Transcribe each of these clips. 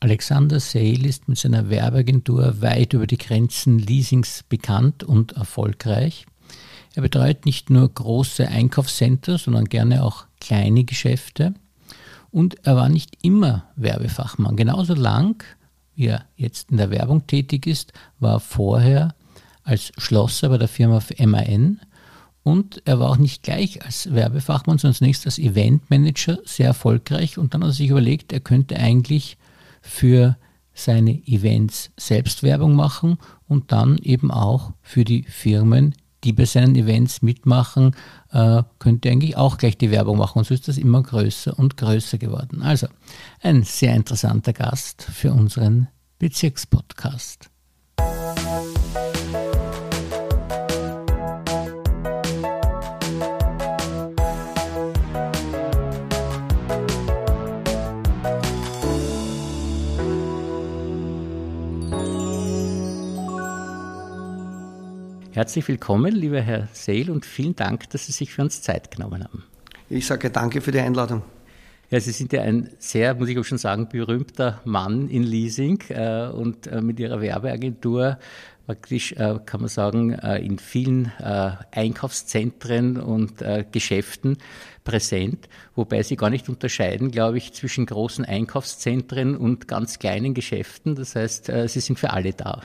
Alexander Sale ist mit seiner Werbeagentur weit über die Grenzen Leasings bekannt und erfolgreich. Er betreut nicht nur große Einkaufscenter, sondern gerne auch kleine Geschäfte. Und er war nicht immer Werbefachmann. Genauso lang, wie er jetzt in der Werbung tätig ist, war er vorher als Schlosser bei der Firma MAN und er war auch nicht gleich als Werbefachmann, sondern zunächst als Eventmanager sehr erfolgreich und dann hat er sich überlegt, er könnte eigentlich für seine Events selbst Werbung machen und dann eben auch für die Firmen, die bei seinen Events mitmachen, äh, könnte eigentlich auch gleich die Werbung machen. Und so ist das immer größer und größer geworden. Also ein sehr interessanter Gast für unseren Bezirkspodcast. Herzlich willkommen, lieber Herr Seel, und vielen Dank, dass Sie sich für uns Zeit genommen haben. Ich sage danke für die Einladung. Ja, Sie sind ja ein sehr, muss ich auch schon sagen, berühmter Mann in Leasing äh, und äh, mit Ihrer Werbeagentur praktisch, äh, kann man sagen, äh, in vielen äh, Einkaufszentren und äh, Geschäften präsent, wobei Sie gar nicht unterscheiden, glaube ich, zwischen großen Einkaufszentren und ganz kleinen Geschäften. Das heißt, Sie sind für alle da.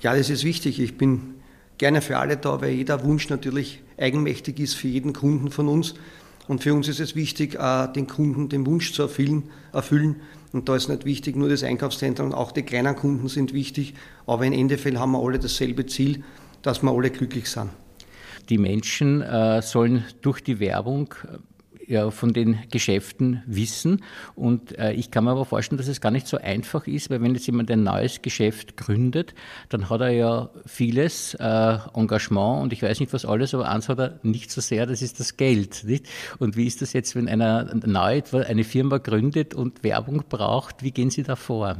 Ja, das ist wichtig. Ich bin gerne für alle da, weil jeder Wunsch natürlich eigenmächtig ist für jeden Kunden von uns. Und für uns ist es wichtig, den Kunden den Wunsch zu erfüllen. erfüllen. Und da ist nicht wichtig, nur das Einkaufszentrum, auch die kleinen Kunden sind wichtig. Aber in Endeffekt haben wir alle dasselbe Ziel, dass wir alle glücklich sind. Die Menschen äh, sollen durch die Werbung ja, von den Geschäften wissen. Und äh, ich kann mir aber vorstellen, dass es gar nicht so einfach ist, weil wenn jetzt jemand ein neues Geschäft gründet, dann hat er ja vieles äh, Engagement und ich weiß nicht was alles, aber eins hat er nicht so sehr, das ist das Geld. Nicht? Und wie ist das jetzt, wenn einer neu eine Firma gründet und Werbung braucht, wie gehen Sie da vor?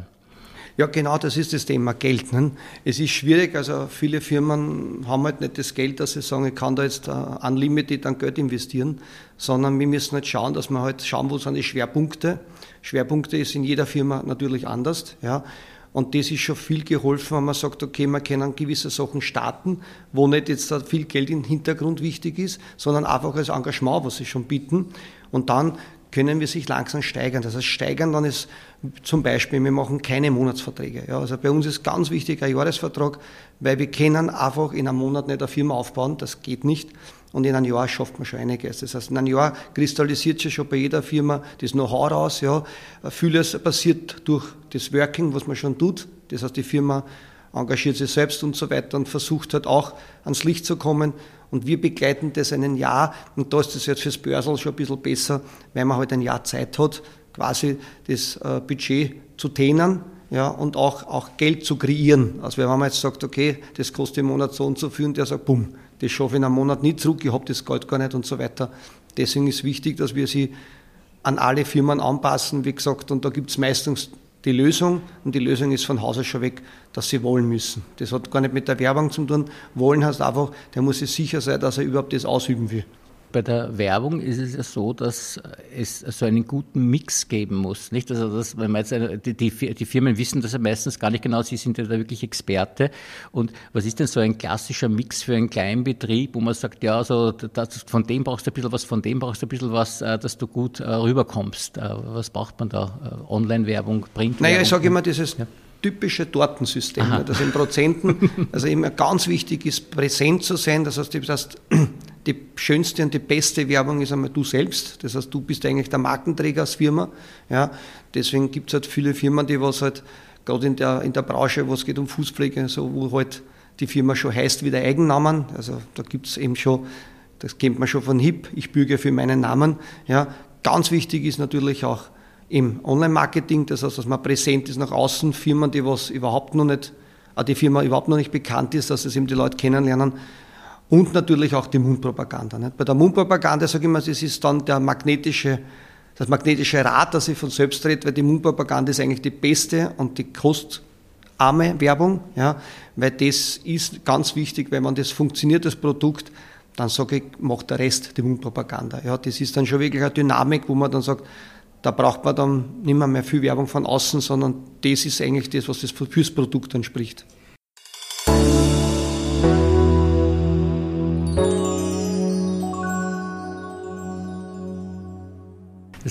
Ja, genau, das ist das Thema Geld. Ne? Es ist schwierig, also viele Firmen haben halt nicht das Geld, dass sie sagen, ich kann da jetzt uh, unlimited an Geld investieren, sondern wir müssen halt schauen, dass wir halt schauen, wo sind die Schwerpunkte. Schwerpunkte ist in jeder Firma natürlich anders, ja. Und das ist schon viel geholfen, wenn man sagt, okay, man kann gewisse Sachen starten, wo nicht jetzt viel Geld im Hintergrund wichtig ist, sondern einfach als Engagement, was sie schon bieten. Und dann können wir sich langsam steigern. Das heißt, steigern dann ist zum Beispiel, wir machen keine Monatsverträge. Ja, also bei uns ist ganz wichtig ein Jahresvertrag, weil wir können einfach in einem Monat nicht eine Firma aufbauen, das geht nicht. Und in einem Jahr schafft man schon einiges. Das heißt, in einem Jahr kristallisiert sich schon bei jeder Firma das Know-how raus. Ja. Vieles passiert durch das Working, was man schon tut. Das heißt, die Firma engagiert sich selbst und so weiter und versucht halt auch ans Licht zu kommen. Und wir begleiten das ein Jahr und da ist das jetzt fürs Börsel schon ein bisschen besser, weil man halt ein Jahr Zeit hat, quasi das äh, Budget zu tänen ja, und auch, auch Geld zu kreieren. Also wenn man jetzt sagt, okay, das kostet im Monat so und so viel und der sagt, bumm, das schaffe ich in einem Monat nie zurück, ich habe das Geld gar nicht und so weiter. Deswegen ist wichtig, dass wir sie an alle Firmen anpassen, wie gesagt, und da gibt es meistens die Lösung und die Lösung ist von Haus aus schon weg, dass sie wollen müssen. Das hat gar nicht mit der Werbung zu tun. Wollen heißt einfach, der muss sich sicher sein, dass er überhaupt das ausüben will. Bei der Werbung ist es ja so, dass es so einen guten Mix geben muss. Nicht? Also das, wenn man jetzt eine, die, die, Firmen wissen das ja meistens gar nicht genau, sie sind ja da wirklich Experte. Und was ist denn so ein klassischer Mix für einen kleinen Betrieb, wo man sagt, ja, also das, von dem brauchst du ein bisschen was, von dem brauchst du ein bisschen was, äh, dass du gut äh, rüberkommst. Äh, was braucht man da? Online-Werbung, Print? Naja, ich sage immer, dieses ja typische Tortensystem. Aha. Das in Prozenten, also immer ganz wichtig ist, präsent zu sein. Das heißt, das heißt die schönste und die beste Werbung ist einmal du selbst. Das heißt, du bist eigentlich der Markenträger als Firma. Ja, deswegen gibt es halt viele Firmen, die was halt, gerade in der, in der Branche, wo es geht um Fußpflege, so, wo halt die Firma schon heißt wie der Eigennamen. Also da gibt es eben schon, das kennt man schon von HIP, ich bürge für meinen Namen. Ja, ganz wichtig ist natürlich auch im Online-Marketing, das heißt, dass man präsent ist nach außen, Firmen, die was überhaupt noch nicht, die Firma überhaupt noch nicht bekannt ist, dass es eben die Leute kennenlernen und natürlich auch die Mundpropaganda. Nicht? Bei der Mundpropaganda sage ich immer, das ist dann der magnetische, das magnetische Rad, das ich von selbst rede, weil die Mundpropaganda ist eigentlich die beste und die kostarme Werbung, ja, weil das ist ganz wichtig, wenn man das funktioniert, das Produkt, dann sage ich, macht der Rest die Mundpropaganda. Ja, das ist dann schon wirklich eine Dynamik, wo man dann sagt, da braucht man dann nicht mehr, mehr viel Werbung von außen, sondern das ist eigentlich das, was das fürs Produkt dann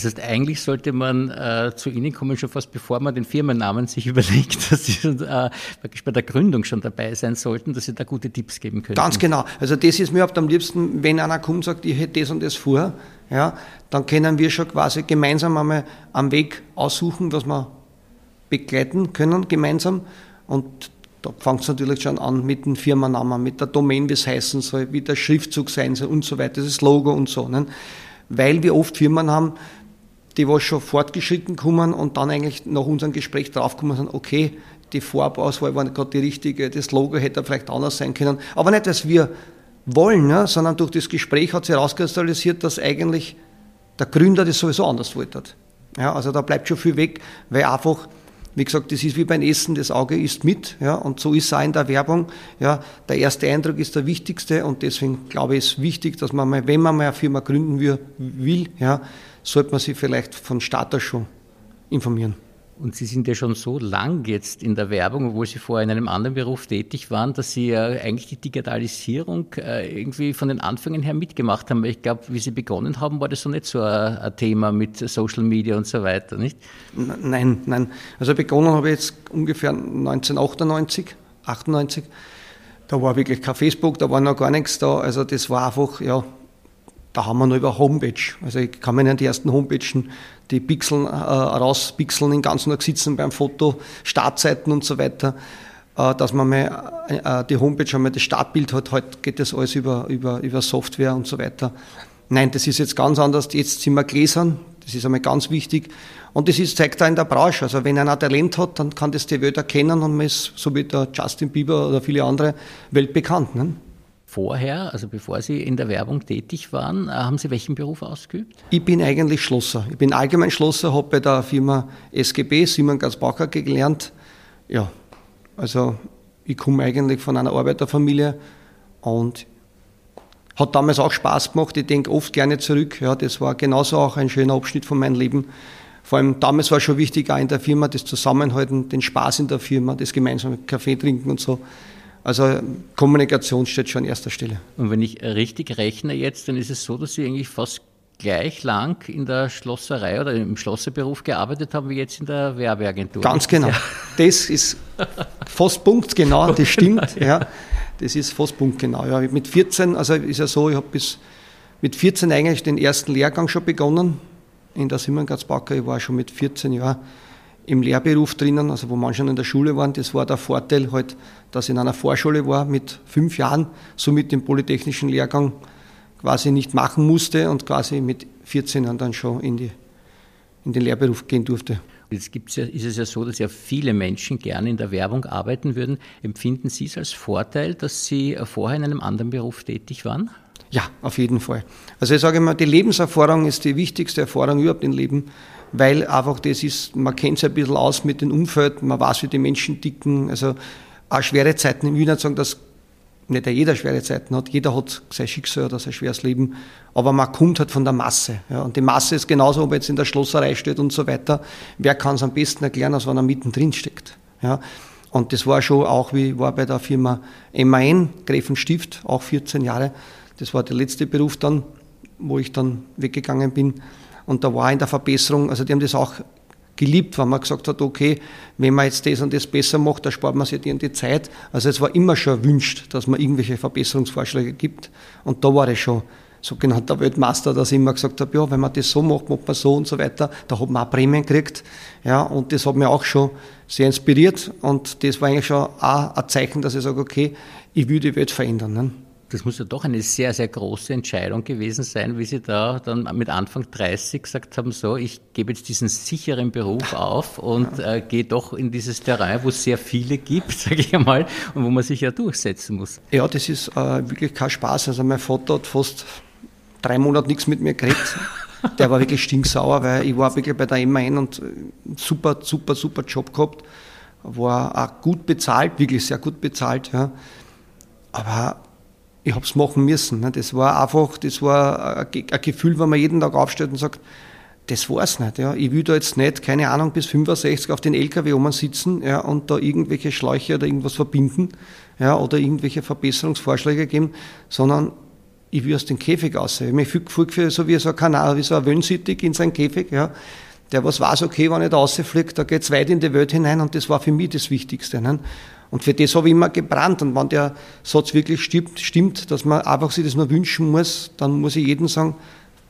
Das heißt, eigentlich sollte man äh, zu Ihnen kommen, schon fast bevor man den Firmennamen sich überlegt, dass Sie äh, wirklich bei der Gründung schon dabei sein sollten, dass Sie da gute Tipps geben können. Ganz genau. Also das ist mir am liebsten, wenn einer kommt und sagt, ich hätte das und das vor, ja, dann können wir schon quasi gemeinsam einmal am Weg aussuchen, was wir begleiten können, gemeinsam. Und da fängt es natürlich schon an mit dem Firmennamen, mit der Domain, wie es heißen soll, wie der Schriftzug sein soll und so weiter, das Logo und so. Ne? Weil wir oft Firmen haben, die was schon fortgeschritten kommen und dann eigentlich nach unserem Gespräch draufkommen sind, okay, die Farbauswahl war gerade die richtige, das Logo hätte vielleicht anders sein können. Aber nicht, dass wir wollen, ne, sondern durch das Gespräch hat sich herauskristallisiert, dass eigentlich der Gründer das sowieso anders wollte. Ja, also da bleibt schon viel weg, weil einfach, wie gesagt, das ist wie beim Essen, das Auge isst mit, ja, und so ist es auch in der Werbung. Ja, der erste Eindruck ist der wichtigste und deswegen glaube ich, ist wichtig, dass man mal, wenn man mal eine Firma gründen will, ja, sollte man sich vielleicht von Start schon informieren. Und Sie sind ja schon so lang jetzt in der Werbung, obwohl Sie vorher in einem anderen Beruf tätig waren, dass Sie ja eigentlich die Digitalisierung äh, irgendwie von den Anfängen her mitgemacht haben. Ich glaube, wie Sie begonnen haben, war das so nicht so ein, Thema mit Social Media und so weiter, nicht? Nein, nein. Also begonnen habe ich jetzt ungefähr 1998, 98. Da war wirklich kein Facebook, da war noch gar nichts da. Also das war einfach, ja, da haben wir nur über Homepage. Also ich kann mir an die ersten Homepagen die Pixeln äh, rauspixeln, den ganzen Tag sitzen beim Foto, Startseiten und so weiter, äh, dass man mal äh, die Homepage einmal das Startbild hat. Heute geht das alles über, über, über Software und so weiter. Nein, das ist jetzt ganz anders. Jetzt sind wir Gläsern. Das ist einmal ganz wichtig. Und das ist, zeigt da in der Branche. Also wenn einer Talent hat, dann kann das die Welt erkennen und man ist, so wie der Justin Bieber oder viele andere, weltbekannt. Ne? Vorher, also bevor Sie in der Werbung tätig waren, äh, haben Sie welchen Beruf ausgeübt? Ich bin eigentlich Schlosser. Ich bin allgemein Schlosser, habe bei der Firma SGB, Simon Gansbacher, gelernt. Ja, also ich komme eigentlich von einer Arbeiterfamilie und hat damals auch Spaß gemacht. Ich denke oft gerne zurück. Ja, das war genauso auch ein schöner Abschnitt von meinem Leben. Vor allem damals war schon wichtig, auch in der Firma, das Zusammenhalten, den Spaß in der Firma, das gemeinsame Kaffee trinken und so. Also Kommunikation steht schon an erster Stelle. Und wenn ich richtig rechne jetzt, dann ist es so, dass Sie eigentlich fast gleich lang in der Schlosserei oder im Schlosserberuf gearbeitet haben wie jetzt in der Werbeagentur. Ganz genau. Das ist fast punktgenau, das stimmt. Ja. Das ist fast punktgenau. Ja. Mit 14, also ist ja so, ich habe bis mit 14 eigentlich den ersten Lehrgang schon begonnen in der Simon Gatzbacher. Ich war schon mit 14 Jahren im Lehrberuf drinnen, also wo man schon in der Schule waren. Das war der Vorteil halt, dass ich in einer Vorschule war mit fünf Jahren, somit den polytechnischen Lehrgang quasi nicht machen musste und quasi mit 14 Jahren dann schon in, die, in den Lehrberuf gehen durfte. Jetzt gibt's ja, ist es ja so, dass ja viele Menschen gerne in der Werbung arbeiten würden. Empfinden Sie es als Vorteil, dass Sie vorher in einem anderen Beruf tätig waren? Ja, auf jeden Fall. Also ich sage immer, die Lebenserfahrung ist die wichtigste Erfahrung überhaupt im Leben weil einfach das ist, man kennt sich ein bisschen aus mit dem Umfeld, man weiß, wie die Menschen dicken, also auch schwere Zeiten. Ich will nicht sagen, dass nicht jeder schwere Zeiten hat, jeder hat sein Schicksal oder sein schweres Leben, aber man kommt halt von der Masse. Ja. Und die Masse ist genauso, ob er jetzt in der Schlosserei steht und so weiter. Wer kann es am besten erklären, als wenn er mittendrin steckt? Ja. Und das war schon auch, wie war bei der Firma MAN, Gräfenstift, auch 14 Jahre. Das war der letzte Beruf dann, wo ich dann weggegangen bin. Und da war in der Verbesserung, also die haben das auch geliebt, wenn man gesagt hat, okay, wenn man jetzt das und das besser macht, da spart man sich die und die Zeit. Also es war immer schon erwünscht, dass man irgendwelche Verbesserungsvorschläge gibt. Und da war ich schon sogenannter Weltmeister, dass ich immer gesagt habe, ja, wenn man das so macht, macht man so und so weiter. Da hat man auch Prämien gekriegt. Ja, und das hat mich auch schon sehr inspiriert. Und das war eigentlich schon auch ein Zeichen, dass ich sage, okay, ich will die Welt verändern. Ne? Das muss ja doch eine sehr, sehr große Entscheidung gewesen sein, wie Sie da dann mit Anfang 30 gesagt haben, so, ich gebe jetzt diesen sicheren Beruf auf und äh, gehe doch in dieses Terrain, wo es sehr viele gibt, sage ich einmal, und wo man sich ja durchsetzen muss. Ja, das ist äh, wirklich kein Spaß. Also mein Vater hat fast drei Monate nichts mit mir geredet. Der war wirklich stinksauer, weil ich war wirklich bei der MAN und äh, super, super, super Job gehabt. War auch gut bezahlt, wirklich sehr gut bezahlt. Ja. Aber ich habe es machen müssen. Ne? Das war einfach, das war ein Gefühl, wenn man jeden Tag aufsteht und sagt, das war's nicht. Ja. Ich will da jetzt nicht, keine Ahnung, bis 65 auf den LKW oben sitzen ja, und da irgendwelche Schläuche oder irgendwas verbinden ja, oder irgendwelche Verbesserungsvorschläge geben, sondern ich will aus dem Käfig raus. Ich mich fühle so wie so ein Kanal, wie so ein Wöhnsittig in seinen Käfig, ja, der was weiß, okay, wenn ich da rausfliege, da geht's weit in die Welt hinein und das war für mich das Wichtigste. Ne? Und für das habe ich immer gebrannt. Und wenn der Satz wirklich stimmt, stimmt, dass man einfach sich das nur wünschen muss, dann muss ich jedem sagen,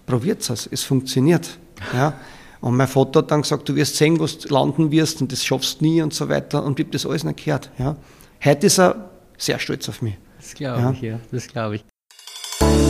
probiert es, es funktioniert. Ja? Und mein Vater hat dann gesagt, du wirst sehen, wo du landen wirst und das schaffst du nie und so weiter. Und ich habe das alles nicht gehört. Ja? Heute ist er sehr stolz auf mich. Das glaube ja. ich, ja. Das glaube ich.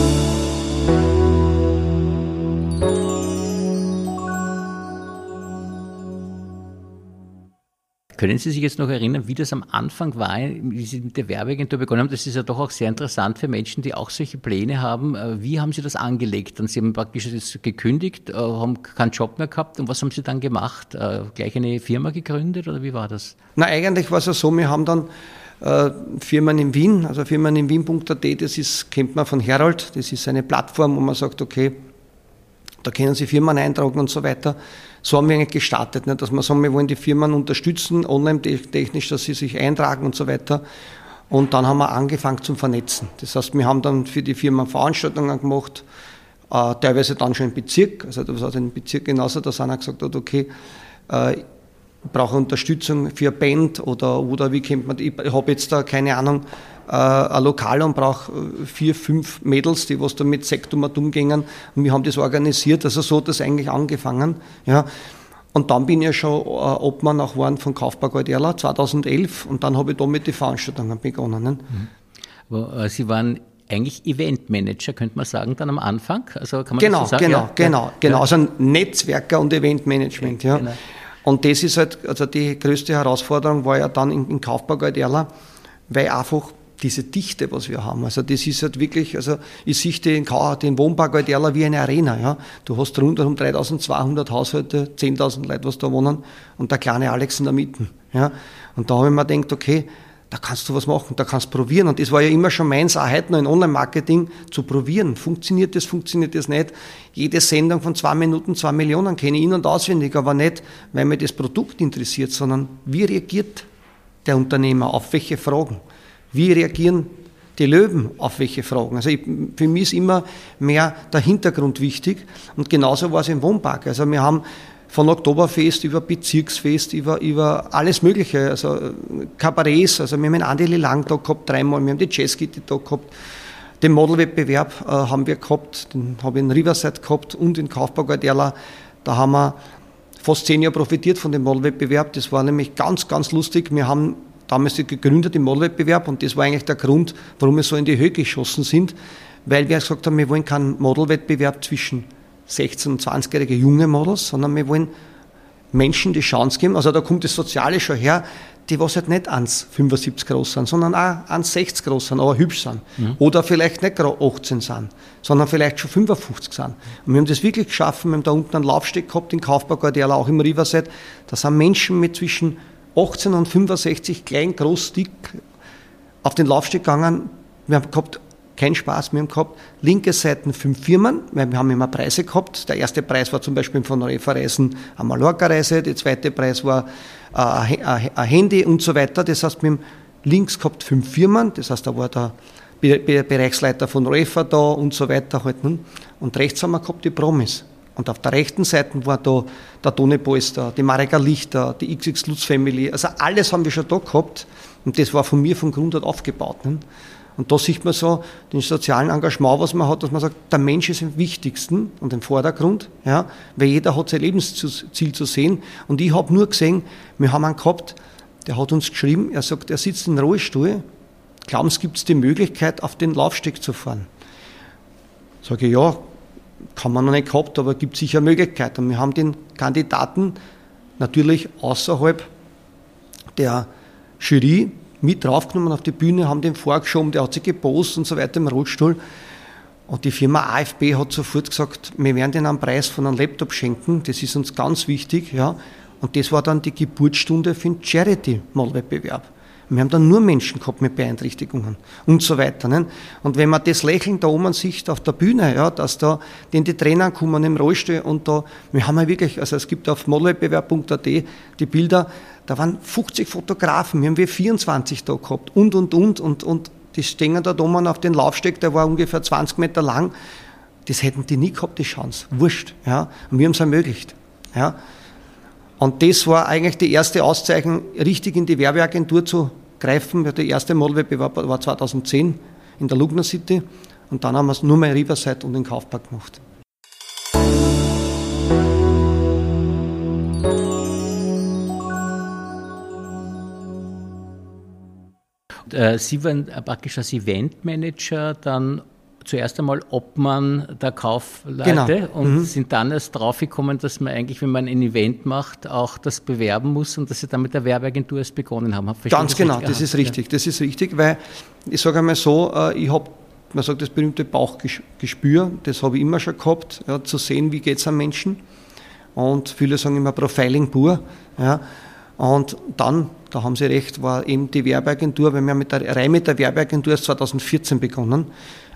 Können Sie sich jetzt noch erinnern, wie das am Anfang war, wie Sie mit der Werbeagentur begonnen haben? Das ist ja doch auch sehr interessant für Menschen, die auch solche Pläne haben. Äh, wie haben Sie das angelegt? Und Sie haben praktisch das gekündigt, äh, haben keinen Job mehr gehabt. Und was haben Sie dann gemacht? Äh, gleich eine Firma gegründet oder wie war das? Na, eigentlich war es ja so, wir haben dann äh, Firmen in Wien, also Firmen in Wien.at, das ist, kennt man von Herold, das ist eine Plattform, wo man sagt, okay, da können Sie Firmen eintragen und so weiter. So haben wir eigentlich gestartet, ne? dass wir sagen, wir wollen die Firmen unterstützen, online technisch, dass sie sich eintragen und so weiter. Und dann haben wir angefangen zum Vernetzen. Das heißt, wir haben dann für die Firmen Veranstaltungen gemacht, äh, teilweise dann schon im Bezirk, also das hat im Bezirk genauso, dass einer gesagt hat, okay, äh, ich brauche Unterstützung für eine Band oder, oder wie kennt man, ich habe jetzt da keine Ahnung, ein Lokal und brauche äh, vier, fünf Mädels, die was da mit Sektomatum gingen. Und wir haben das organisiert. Also so hat das eigentlich angefangen. Ja. Und dann bin ich ja schon äh, Obmann auch geworden von Kaufbau Erla 2011 und dann habe ich da mit den Veranstaltungen begonnen. Ne? Mhm. Aber, äh, Sie waren eigentlich Eventmanager, könnte man sagen, dann am Anfang? Also kann man genau, so sagen? Genau, ja, genau, ja. genau. Also Netzwerker und Eventmanagement. Ja. Genau. Und das ist halt, also die größte Herausforderung war ja dann in, in Kaufbau Erla, weil einfach diese Dichte, was wir haben. Also das ist halt wirklich, also ich sehe den, den Wohnpark Alderla wie eine Arena. Ja. Du hast rundherum 3200 Haushalte, 10.000 Leute, was da wohnen und der kleine Alex in der Mitte. Ja. Und da habe ich mir gedacht, okay, da kannst du was machen, da kannst du probieren. Und das war ja immer schon meins, auch heute noch in Online-Marketing, zu probieren. Funktioniert das, funktioniert das nicht? Jede Sendung von zwei Minuten, zwei Millionen kenne ich in- und auswendig, aber nicht, weil mir das Produkt interessiert, sondern wie reagiert der Unternehmer auf welche Fragen? Wie reagieren die Löwen auf welche Fragen? Also ich, für mich ist immer mehr der Hintergrund wichtig. Und genauso war es im Wohnpark. Also wir haben von Oktoberfest über Bezirksfest, über, über alles Mögliche, also Kabarets, also wir haben einen Andi Lang da gehabt, dreimal, wir haben die Jazzgitte da gehabt, den Modelwettbewerb äh, haben wir gehabt, den habe ich in Riverside gehabt und in Kaufbau Erla, da haben wir fast zehn Jahre profitiert von dem Modelwettbewerb, das war nämlich ganz, ganz lustig, wir haben damals gegründet im Modelwettbewerb und das war eigentlich der Grund, warum wir so in die Höhe geschossen sind, weil wir gesagt haben, wir wollen keinen Modelwettbewerb zwischen 16- und 20-jährige junge Models, sondern wir wollen Menschen die Chance geben, also da kommt das Soziale schon her, die was halt nicht 1,75 groß sind, sondern auch 1,60 groß sind, aber hübsch sind. Mhm. Oder vielleicht nicht gerade 18 sind, sondern vielleicht schon 55 sind. Und wir haben das wirklich geschaffen, wir haben da unten einen Laufsteg gehabt in Kaufbau Guardiola, auch im Riverside, da sind Menschen mit zwischen 18 und 65 klein, groß, dick auf den Laufsteg gegangen. Wir haben gehabt keinen Spaß, wir gehabt linke Seiten fünf Firmen, weil wir haben immer Preise gehabt. Der erste Preis war zum Beispiel von Refereisen eine Mallorca-Reise, der zweite Preis war äh, ein Handy und so weiter. Das heißt, wir haben links gehabt fünf Firmen, das heißt, da war der Bereichsleiter von Refa da und so weiter. Halt, ne? Und rechts haben wir gehabt die Promis. Und auf der rechten Seite war da der Tone Polster, die Marika Lichter, die XX Lutz Family. Also alles haben wir schon da gehabt. Und das war von mir von Grund auf aufgebaut. Ne? Und da sieht man so den sozialen Engagement, was man hat, dass man sagt, der Mensch ist im wichtigsten und im Vordergrund, ja, weil jeder hat sein Lebensziel zu sehen. Und ich habe nur gesehen, wir haben einen gehabt, der hat uns geschrieben, er sagt, er sitzt im Rollstuhl, glauben Sie, gibt es die Möglichkeit, auf den Laufsteg zu fahren? Sage ich, ja, kann man noch nicht gehabt, aber gibt sicher Möglichkeiten. Wir haben den Kandidaten natürlich außerhalb der Jury mit draufgenommen auf die Bühne, haben den vorgeschoben, der hat sich gepostet und so weiter im Rollstuhl. Und die Firma AFB hat sofort gesagt, wir werden den einen Preis von einem Laptop schenken, das ist uns ganz wichtig. Ja. Und das war dann die Geburtsstunde für den Charity-Malwettbewerb. Wir haben dann nur Menschen gehabt mit Beeinträchtigungen und so weiter. Ne? Und wenn man das Lächeln da oben sieht auf der Bühne, ja, dass da denn die Trainer kommen im Rollstuhl und da, wir haben ja wirklich, also es gibt auf modelwettbewerb.at die Bilder, da waren 50 Fotografen, wir haben wir 24 da gehabt und, und, und, und, und die stehen da oben auf den Laufsteg, der war ungefähr 20 Meter lang. Das hätten die nie gehabt, die Chance. Wurscht. Ja? Und wir haben es ermöglicht. Ja? Und das war eigentlich die erste Auszeichnung, richtig in die Werbeagentur zu greifen. Der erste Modelwettbewerb war 2010 in der Lugner City. Und dann haben wir es nur mehr in Riverside und in Kaufpark gemacht. Äh, Sie waren praktisch als Eventmanager dann zuerst einmal Obmann der Kaufleute genau. und mhm. sind dann erst draufgekommen, dass man eigentlich, wenn man ein Event macht, auch das bewerben muss und dass Sie dann mit der Werbeagentur erst begonnen haben. Ganz genau, das ist richtig. Ja. Das ist richtig, weil ich sage einmal so, äh, ich habe man sagt das berühmte Bauchgespür, das habe ich immer schon gehabt, ja, zu sehen, wie geht es am Menschen. Und viele sagen immer Profiling pur. Ja. Und dann, da haben Sie recht, war eben die Werbeagentur, weil wir mit der Reihe mit der Werbeagentur erst 2014 begonnen.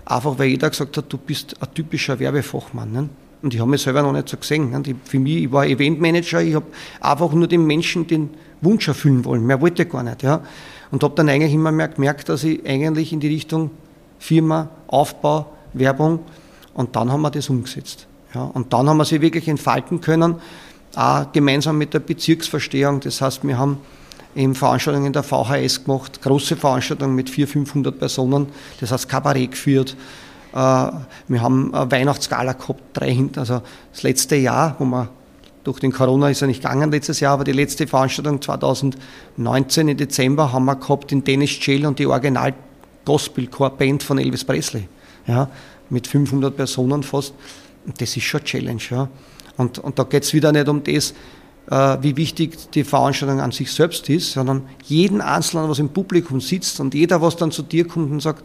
Einfach weil jeder gesagt hat, du bist ein typischer Werbefachmann. Ne? Und ich habe mich selber noch nicht so gesehen. Ne? Für mich, ich war Eventmanager, ich habe einfach nur den Menschen den Wunsch erfüllen wollen. Mehr wollte ich gar nicht. Ja? Und habe dann eigentlich immer mehr gemerkt, dass ich eigentlich in die Richtung Firma, Aufbau, Werbung und dann haben wir das umgesetzt. Ja? Und dann haben wir sie wirklich entfalten können auch gemeinsam mit der Bezirksverstehung. Das heißt, wir haben eben Veranstaltungen in der VHS gemacht, große Veranstaltungen mit 400, 500 Personen, das heißt Kabarett geführt. Äh, wir haben eine Weihnachtsgala gehabt, drei hinten, also das letzte Jahr, wo wir durch den Corona ist er nicht gegangen letztes Jahr, aber die letzte Veranstaltung 2019 im Dezember haben wir gehabt in Dennis Jail und die Original Gospel Core Band von Elvis Presley. Ja, mit 500 Personen fast. Das ist schon Challenge. Ja. Und, und da geht es wieder nicht um das, wie wichtig die Veranstaltung an sich selbst ist, sondern jeden Einzelnen, was im Publikum sitzt und jeder, was dann zu dir kommt und sagt,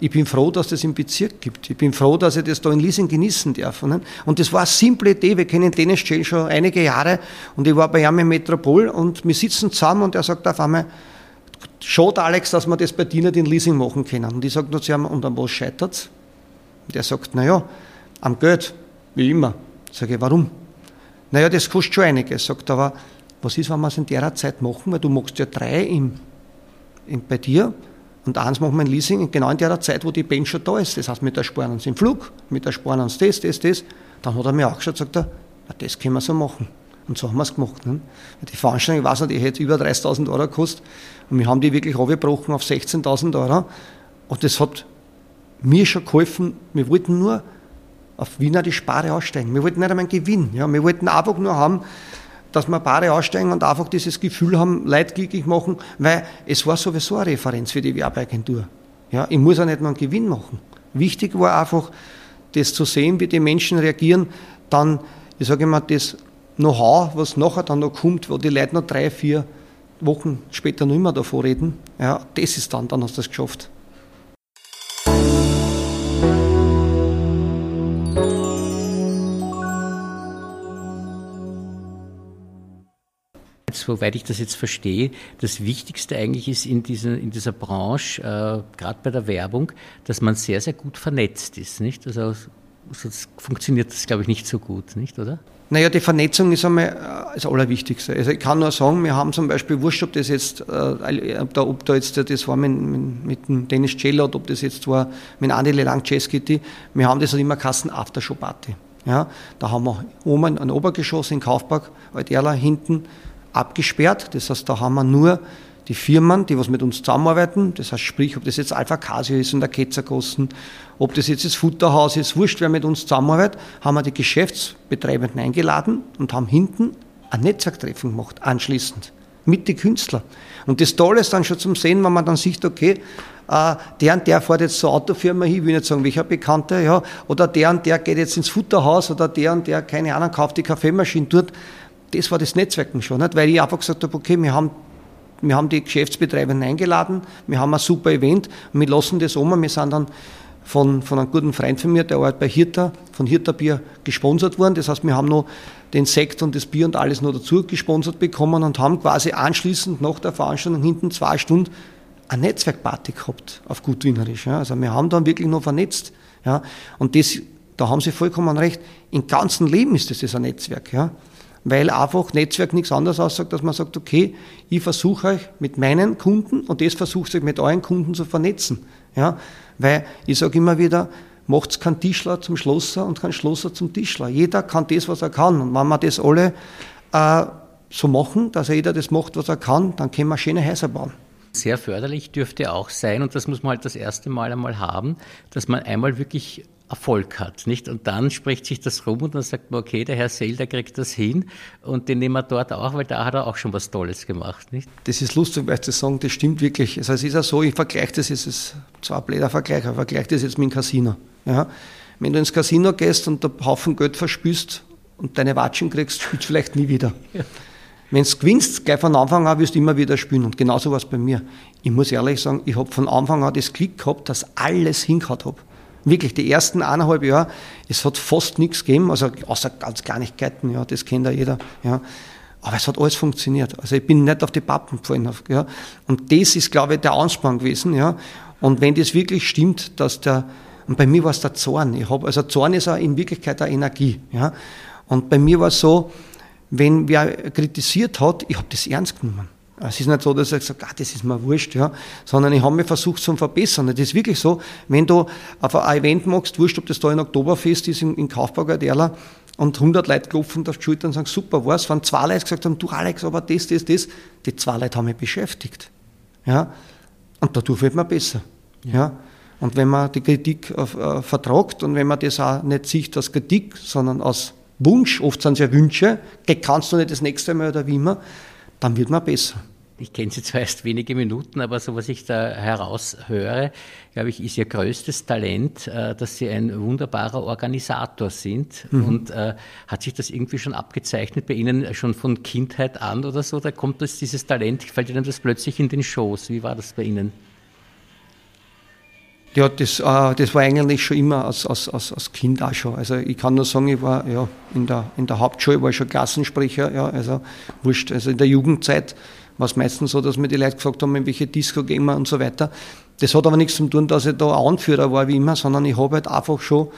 ich bin froh, dass das im Bezirk gibt. Ich bin froh, dass ich das da in Leasing genießen darf. Ne? Und das war eine simple Idee. Wir kennen Dennis Schell schon einige Jahre und ich war bei ihm im Metropol und wir sitzen zusammen und er sagt auf einmal, schaut Alex, dass wir das bei dir nicht in Leasing machen können. Und ich sage nur zu ihm, und an was scheitert es? Und er sagt, naja, am Geld, wie immer. Sage ich, warum? Naja, das kostet schon einiges. Sagt aber, was ist, wenn wir es in der Zeit machen? Weil du machst ja drei im, im, bei dir und eins machen wir in Leasing, genau in der Zeit, wo die Band schon da ist. Das heißt, mit der sparen uns den Flug, mit der sparen uns das, das, das. Dann hat er mir auch geschaut, sagt er, ja, das können wir so machen. Und so haben wir es gemacht. Ne? Die Veranstaltung, ich weiß nicht, die hätte über 30.000 Euro gekostet. Und wir haben die wirklich abgebrochen auf 16.000 Euro. Und das hat mir schon geholfen. Wir wollten nur auf Wiener die Spare aussteigen. Wir wollten nicht einmal einen Gewinn. Ja. Wir wollten einfach nur haben, dass wir Paare aussteigen und einfach dieses Gefühl haben, Leute glücklich machen, weil es war sowieso eine Referenz für die Werbeagentur. Ja, ich muss auch nicht mal einen Gewinn machen. Wichtig war einfach, das zu sehen, wie die Menschen reagieren, dann, ich sage immer, das Know-how, was nachher dann noch kommt, wo die Leute noch drei, vier Wochen später noch immer davor reden, ja, das ist dann, dann hast du das geschafft. Soweit ich das jetzt verstehe, das Wichtigste eigentlich ist in dieser, in dieser Branche, äh, gerade bei der Werbung, dass man sehr, sehr gut vernetzt ist. Nicht? Also sonst funktioniert das, glaube ich, nicht so gut, nicht, oder? Naja, die Vernetzung ist einmal äh, das Allerwichtigste. Also ich kann nur sagen, wir haben zum Beispiel, wurscht, ob das jetzt, äh, ob, da, ob da jetzt das war mit, mit, mit dem Dennis Celler oder ob das jetzt war mit Andi Lelang Jazz Kitty, wir haben das halt immer Kassen Aftershow Party. Ja, da haben wir oben ein Obergeschoss in Kaufpark, Alterla, hinten abgesperrt. Das heißt, da haben wir nur die Firmen, die was mit uns zusammenarbeiten, das heißt sprich, ob das jetzt Alpha Casio ist und der Ketzergossen, ob das jetzt das Futterhaus ist, wurscht, wer mit uns zusammenarbeitet, haben wir die Geschäftsbetreibenden eingeladen und haben hinten ein Netzwerktreffen gemacht, anschließend, mit den Künstlern. Und das Tolle ist dann schon zum Sehen, wenn man dann sieht, okay, äh, der und der fährt jetzt zur Autofirma hin, ich will nicht sagen, welcher Bekannte, ja, oder der und der geht jetzt ins Futterhaus, oder der und der, keine Ahnung, kauft die Kaffeemaschine dort das war das Netzwerken schon, nicht? weil ich einfach gesagt habe, okay, wir haben, wir haben die Geschäftsbetreiber eingeladen, wir haben ein super Event, wir lassen das um, wir sind dann von, von einem guten Freund von mir, der arbeitet bei Hirta, von Hirta Bier gesponsert worden. Das heißt, wir haben noch den Sekt und das Bier und alles noch dazu gesponsert bekommen und haben quasi anschließend nach der Veranstaltung hinten zwei Stunden eine Netzwerkparty gehabt, auf gut Wienerisch. Ja. Also wir haben dann wirklich noch vernetzt. Ja. Und das, da haben Sie vollkommen recht, im ganzen Leben ist das, das ein Netzwerk. Ja. Weil einfach Netzwerk nichts anderes aussagt, dass man sagt, okay, ich versuche euch mit meinen Kunden und das versucht euch mit euren Kunden zu vernetzen. Ja. Weil ich sage immer wieder, macht's keinen Tischler zum Schlosser und keinen Schlosser zum Tischler. Jeder kann das, was er kann. Und wenn wir das alle äh, so machen, dass jeder das macht, was er kann, dann können wir schöne Häuser bauen. Sehr förderlich dürfte auch sein, und das muss man halt das erste Mal einmal haben, dass man einmal wirklich Erfolg hat, nicht? Und dann spricht sich das rum und dann sagt man, okay, der Herr Seel, der kriegt das hin und den nehmen wir dort auch, weil da hat er auch schon was Tolles gemacht, nicht? Das ist lustig, weil Sie sagen, das stimmt wirklich. Also es ist ja so, ich vergleiche das jetzt, es ist zwar ein blöder Vergleich, aber ich vergleiche das jetzt mit dem Casino. Ja? Wenn du ins Casino gehst und einen Haufen Geld verspürst und deine Watschen kriegst, spielst du vielleicht nie wieder. Ja. Wenn du gewinnst, gleich von Anfang an wirst du immer wieder spielen. Und genauso war es bei mir. Ich muss ehrlich sagen, ich habe von Anfang an das Glück gehabt, dass alles hingehauen habe. Wirklich, die ersten eineinhalb Jahre, es hat fast nichts gegeben, also außer ganz Kleinigkeiten, ja, das kennt ja jeder, ja. Aber es hat alles funktioniert. Also ich bin nicht auf die Pappen gefallen, ja. Und das ist, glaube ich, der Anspruch gewesen, ja. Und wenn das wirklich stimmt, dass der, und bei mir war es der Zorn. Ich hab, also Zorn ist ja in Wirklichkeit eine Energie, ja. Und bei mir war es so, wenn wer kritisiert hat, ich habe das ernst genommen. Es ist nicht so, dass ich sage, ah, das ist mir wurscht, ja, sondern ich habe mich versucht zu verbessern. Das ist wirklich so, wenn du auf ein Event machst, wurscht, ob das da in Oktoberfest ist, in, in Kaufbauer Erla, und 100 Leute klopfen auf die Schulter und sagen, super war's, wenn zwei Leute gesagt haben, du Alex, aber das, das, das, die zwei Leute haben mich beschäftigt. Ja, und dadurch wird man besser. Ja. ja. Und wenn man die Kritik äh, vertragt und wenn man das auch nicht sieht als Kritik, sondern als Wunsch, oft sind es ja Wünsche, kannst du nicht das nächste Mal oder wie immer, dann wird man besser. Ich kenne Sie zwar erst wenige Minuten, aber so was ich da heraushöre, glaube ich, ist Ihr größtes Talent, äh, dass Sie ein wunderbarer Organisator sind. Mhm. Und äh, hat sich das irgendwie schon abgezeichnet bei Ihnen schon von Kindheit an oder so? Da kommt das, dieses Talent, fällt Ihnen das plötzlich in den Schoß? Wie war das bei Ihnen? Ja, das, äh, das war eigentlich schon immer als, als, als, als Kind auch schon. Also ich kann nur sagen, ich war ja, in, der, in der Hauptschule war ich schon Klassensprecher, ja, also wurscht. Also in der Jugendzeit war es meistens so, dass mir die Leute gefragt haben, in welche Disco gehen wir und so weiter. Das hat aber nichts zu tun, dass ich da Anführer war wie immer, sondern ich habe halt einfach schon,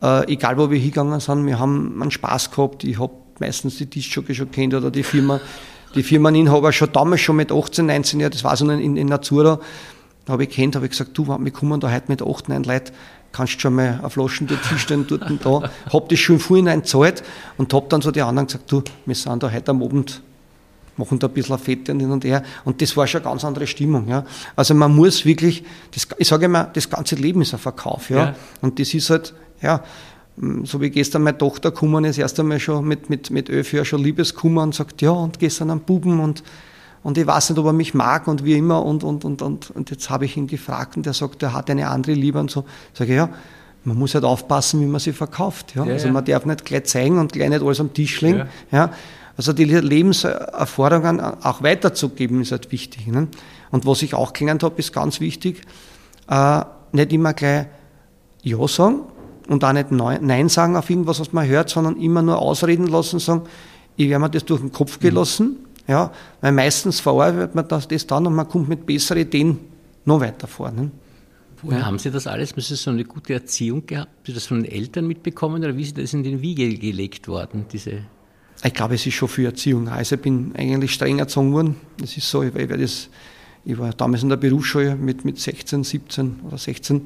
äh, egal wo wir hingegangen sind, wir haben einen Spaß gehabt. Ich habe meistens die Discjockey schon kennt oder die Firma, die Firmeninhaber schon damals schon mit 18, 19 Jahren, das war so in, in Nazura, da habe ich kennt, habe ich gesagt, du, wir kommen da heute mit acht, neun Leuten, kannst du schon mal eine Flaschen dir stellen, dort und da. Hab das schon vorhinein gezahlt und hab dann so die anderen gesagt, du, wir sind da heute am Abend, machen da ein bisschen Fette und hin und her. Und das war schon eine ganz andere Stimmung, ja. Also man muss wirklich, das, ich sage immer, das ganze Leben ist ein Verkauf, ja. ja. Und das ist halt, ja, so wie gestern meine Tochter gekommen ist, erst einmal schon mit, mit, mit elf Jahren schon Liebeskummer und sagt, ja, und gestern am Buben und und ich weiß nicht, ob er mich mag und wie immer und, und, und, und, und jetzt habe ich ihn gefragt und er sagt, er hat eine andere Liebe und so. Sage ich, ja, man muss halt aufpassen, wie man sie verkauft. Ja? ja also man darf nicht gleich zeigen und gleich nicht alles am Tisch legen. Ja. ja? Also die Lebenserfahrungen auch weiterzugeben ist halt wichtig. Ne? Und was ich auch gelernt habe, ist ganz wichtig, äh, nicht immer gleich Ja sagen und auch nicht Nein sagen auf irgendwas, was man hört, sondern immer nur ausreden lassen, sagen, ich werde mir das durch den Kopf gelassen ja, weil meistens verarbeitet man das, das dann und man kommt mit besseren Ideen noch weiter vor. Ne? Woher ja. haben Sie das alles? Haben Sie so eine gute Erziehung gehabt? Haben Sie das von den Eltern mitbekommen oder wie ist das in den Wiege gelegt worden? Diese ich glaube, es ist schon für Erziehung. Also ich bin eigentlich streng erzogen worden. Das ist so, ich, ich, das, ich war damals in der Berufsschule mit, mit 16, 17 oder 16.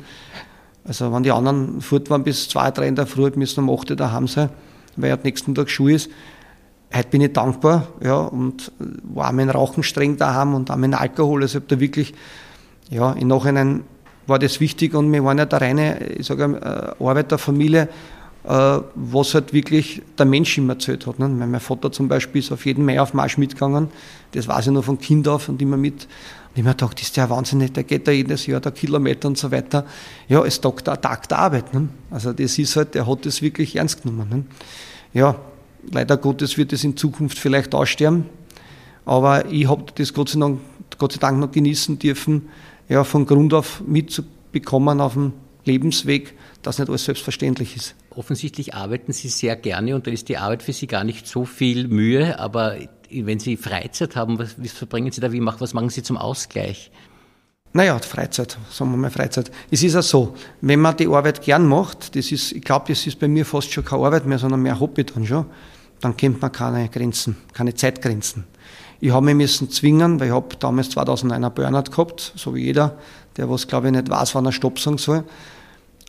Also wenn die anderen fort waren bis zwei, drei in der Früh, müssen um 8 daheim sein, weil ja am nächsten Tag Schule ist heute bin ich dankbar, ja, und war mein Rauchen streng daheim und auch mein Alkohol. Also ich habe da wirklich, ja, im Nachhinein war das wichtig und wir waren ja der reine, ich sage, äh, Arbeiterfamilie, äh, was halt wirklich der Mensch immer erzählt hat. Ne? Mein Vater zum Beispiel ist auf jeden Mai auf Marsch mitgegangen, das weiß ich noch von Kind auf und immer mit. Und ich mir gedacht, das ist der Wahnsinn, der geht da jedes Jahr der Kilometer und so weiter. Ja, es tagt der Tag der Arbeit. Ne? Also das ist halt, der hat das wirklich ernst genommen. Ne? Ja, leider Gottes wird es in Zukunft vielleicht aussterben. Aber ich habe das Gott sei, Dank, Gott sei Dank noch genießen dürfen, ja, von Grund auf mitzubekommen auf dem Lebensweg, dass nicht alles selbstverständlich ist. Offensichtlich arbeiten Sie sehr gerne und da ist die Arbeit für Sie gar nicht so viel Mühe, aber wenn Sie Freizeit haben, was, was verbringen Sie da, wie was machen Sie zum Ausgleich? Naja, Freizeit, sagen wir mal Freizeit. Es ist ja so, wenn man die Arbeit gern macht, das ist, ich glaube, das ist bei mir fast schon keine Arbeit mehr, sondern mehr Hobby dann schon, dann kennt man keine Grenzen, keine Zeitgrenzen. Ich habe mich müssen zwingen, weil ich habe damals 2001 einen Burnout gehabt, so wie jeder, der was glaube ich nicht weiß, wann er Stopp sagen soll.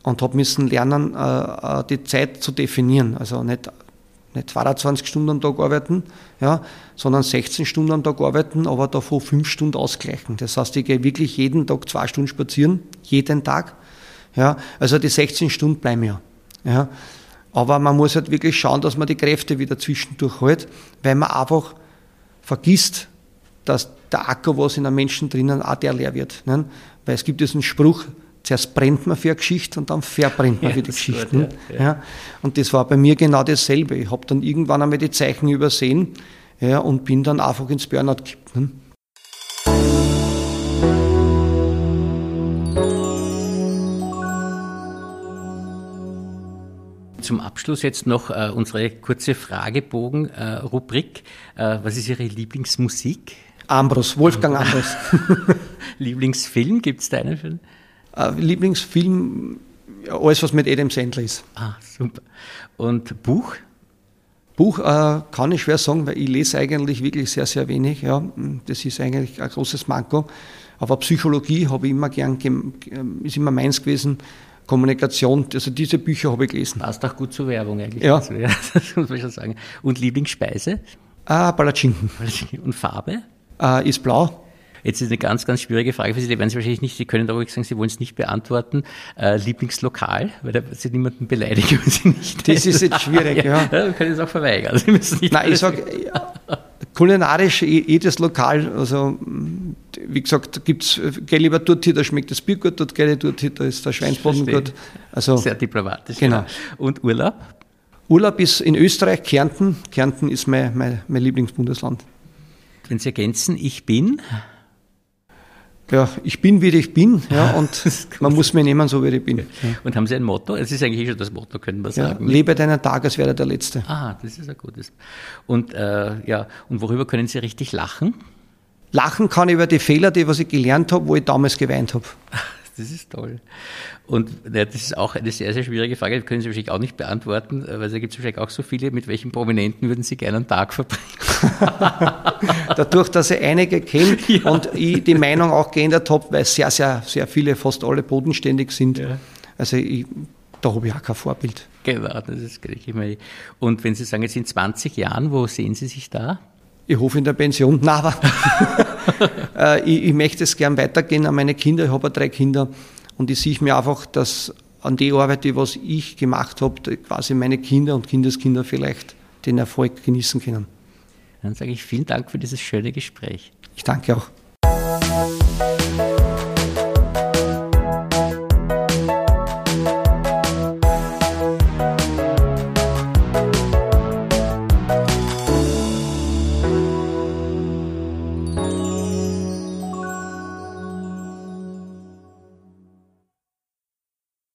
Und habe müssen lernen, äh, äh, die Zeit zu definieren. Also nicht, nicht 22 Stunden am Tag arbeiten, ja, sondern 16 Stunden am Tag arbeiten, aber davon fünf Stunden ausgleichen. Das heißt, ich gehe wirklich jeden Tag zwei Stunden spazieren, jeden Tag. Ja, also die 16 Stunden bleiben ja. ja. Aber man muss halt wirklich schauen, dass man die Kräfte wieder zwischendurch hält, weil man einfach vergisst, dass der Acker, was in einem Menschen drinnen, auch der leer wird. Ne? Weil es gibt diesen Spruch, zuerst brennt man für eine Geschichte und dann verbrennt man ja, für die Geschichten. Gut, ja, ja. Und das war bei mir genau dasselbe. Ich habe dann irgendwann einmal die Zeichen übersehen ja, und bin dann einfach ins Burnout gekippt. Ne? Zum Abschluss jetzt noch äh, unsere kurze Fragebogen-Rubrik. Äh, äh, was ist Ihre Lieblingsmusik? Ambros, Wolfgang Ambros. Lieblingsfilm, gibt es da einen Film? Äh, Lieblingsfilm, alles was mit Adam Sandler ist. Ah, super. Und Buch? Buch äh, kann ich schwer sagen, weil ich lese eigentlich wirklich sehr, sehr wenig. Ja. Das ist eigentlich ein großes Manko. Aber Psychologie habe ich immer gern, ist immer meins gewesen. Kommunikation, also diese Bücher habe ich gelesen. Passt auch gut zur Werbung eigentlich. Ja. Dazu, ja das muss man schon sagen. Und Lieblingsspeise? Ah, Palatschinken. Und Farbe? Äh, ist blau. Jetzt ist eine ganz, ganz schwierige Frage für Sie, die werden Sie wahrscheinlich nicht, Sie können da ruhig sagen, Sie wollen es nicht beantworten. Äh, Lieblingslokal, weil da Sie niemanden beleidigen, wenn Sie nicht. Das ist jetzt schwierig, ja. ja. ja können Sie es auch verweigern. Sie müssen nicht Nein, ich sage, kulinarisch jedes Lokal, also wie gesagt, gibt es, geh lieber dort hier, da schmeckt das Bier gut, dort gehe dort hier, da ist der Schweinsboden gut. Also, Sehr diplomatisch. Genau. Ja. Und Urlaub? Urlaub ist in Österreich, Kärnten. Kärnten ist mein, mein, mein Lieblingsbundesland. Wenn Sie ergänzen, ich bin? Ja, ich bin, wie ich bin, ja, und man muss mich nehmen, so wie ich bin. Ja. Und haben Sie ein Motto? Es ist eigentlich eh schon das Motto, können wir sagen. Ja, lebe deinen Tag, als wäre der letzte. Ah, das ist ein gutes. Und, äh, ja, und worüber können Sie richtig lachen? Lachen kann ich über die Fehler, die was ich gelernt habe, wo ich damals geweint habe. Das ist toll. Und ja, das ist auch eine sehr, sehr schwierige Frage, die können Sie wahrscheinlich auch nicht beantworten, weil da gibt es wahrscheinlich auch so viele. Mit welchen Prominenten würden Sie gerne einen Tag verbringen? Dadurch, dass ich einige kenne ja. und ich die Meinung auch geändert habe, weil sehr, sehr, sehr viele, fast alle bodenständig sind. Ja. Also ich, da habe ich auch kein Vorbild. Genau, das ist ich immer. Und wenn Sie sagen, jetzt in 20 Jahren, wo sehen Sie sich da? Ich hoffe in der Pension. Nein, aber äh, ich, ich, möchte es gern weitergehen an meine Kinder. Ich habe drei Kinder und ich sehe mir einfach, dass an die Arbeit, die was ich gemacht habe, quasi meine Kinder und Kindeskinder vielleicht den Erfolg genießen können. Dann sage ich vielen Dank für dieses schöne Gespräch. Ich danke auch.